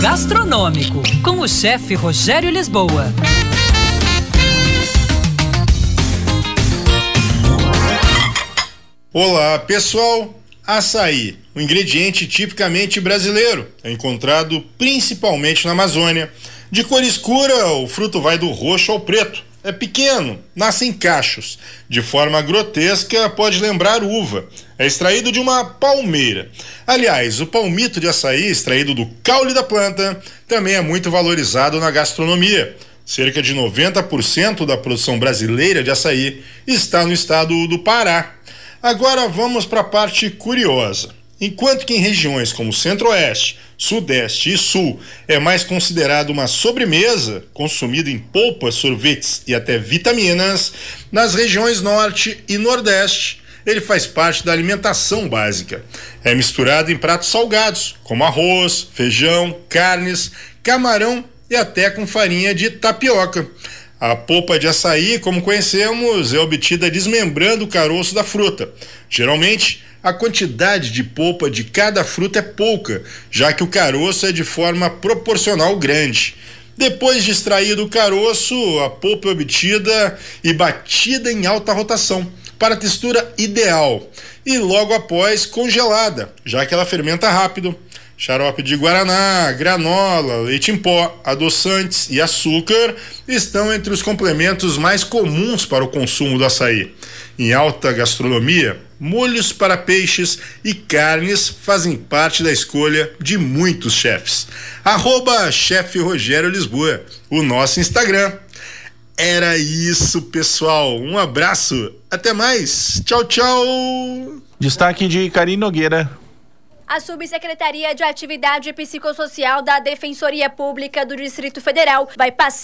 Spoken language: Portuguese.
Gastronômico, com o chefe Rogério Lisboa. Olá, pessoal! Açaí, um ingrediente tipicamente brasileiro, é encontrado principalmente na Amazônia. De cor escura, o fruto vai do roxo ao preto. É pequeno, nasce em cachos. De forma grotesca, pode lembrar uva. É extraído de uma palmeira. Aliás, o palmito de açaí, extraído do caule da planta, também é muito valorizado na gastronomia. Cerca de 90% da produção brasileira de açaí está no estado do Pará. Agora vamos para a parte curiosa. Enquanto que em regiões como Centro-Oeste, Sudeste e Sul é mais considerado uma sobremesa, consumida em polpas, sorvetes e até vitaminas, nas regiões Norte e Nordeste ele faz parte da alimentação básica. É misturado em pratos salgados, como arroz, feijão, carnes, camarão e até com farinha de tapioca. A polpa de açaí, como conhecemos, é obtida desmembrando o caroço da fruta. Geralmente, a quantidade de polpa de cada fruta é pouca, já que o caroço é de forma proporcional grande. Depois de extraído o caroço, a polpa é obtida e batida em alta rotação para a textura ideal e logo após congelada, já que ela fermenta rápido Xarope de guaraná, granola, leite em pó, adoçantes e açúcar estão entre os complementos mais comuns para o consumo do açaí. Em alta gastronomia, molhos para peixes e carnes fazem parte da escolha de muitos chefes. Arroba chefe Rogério Lisboa, o nosso Instagram. Era isso, pessoal. Um abraço. Até mais. Tchau, tchau. Destaque de Karine Nogueira. A Subsecretaria de Atividade Psicossocial da Defensoria Pública do Distrito Federal vai passar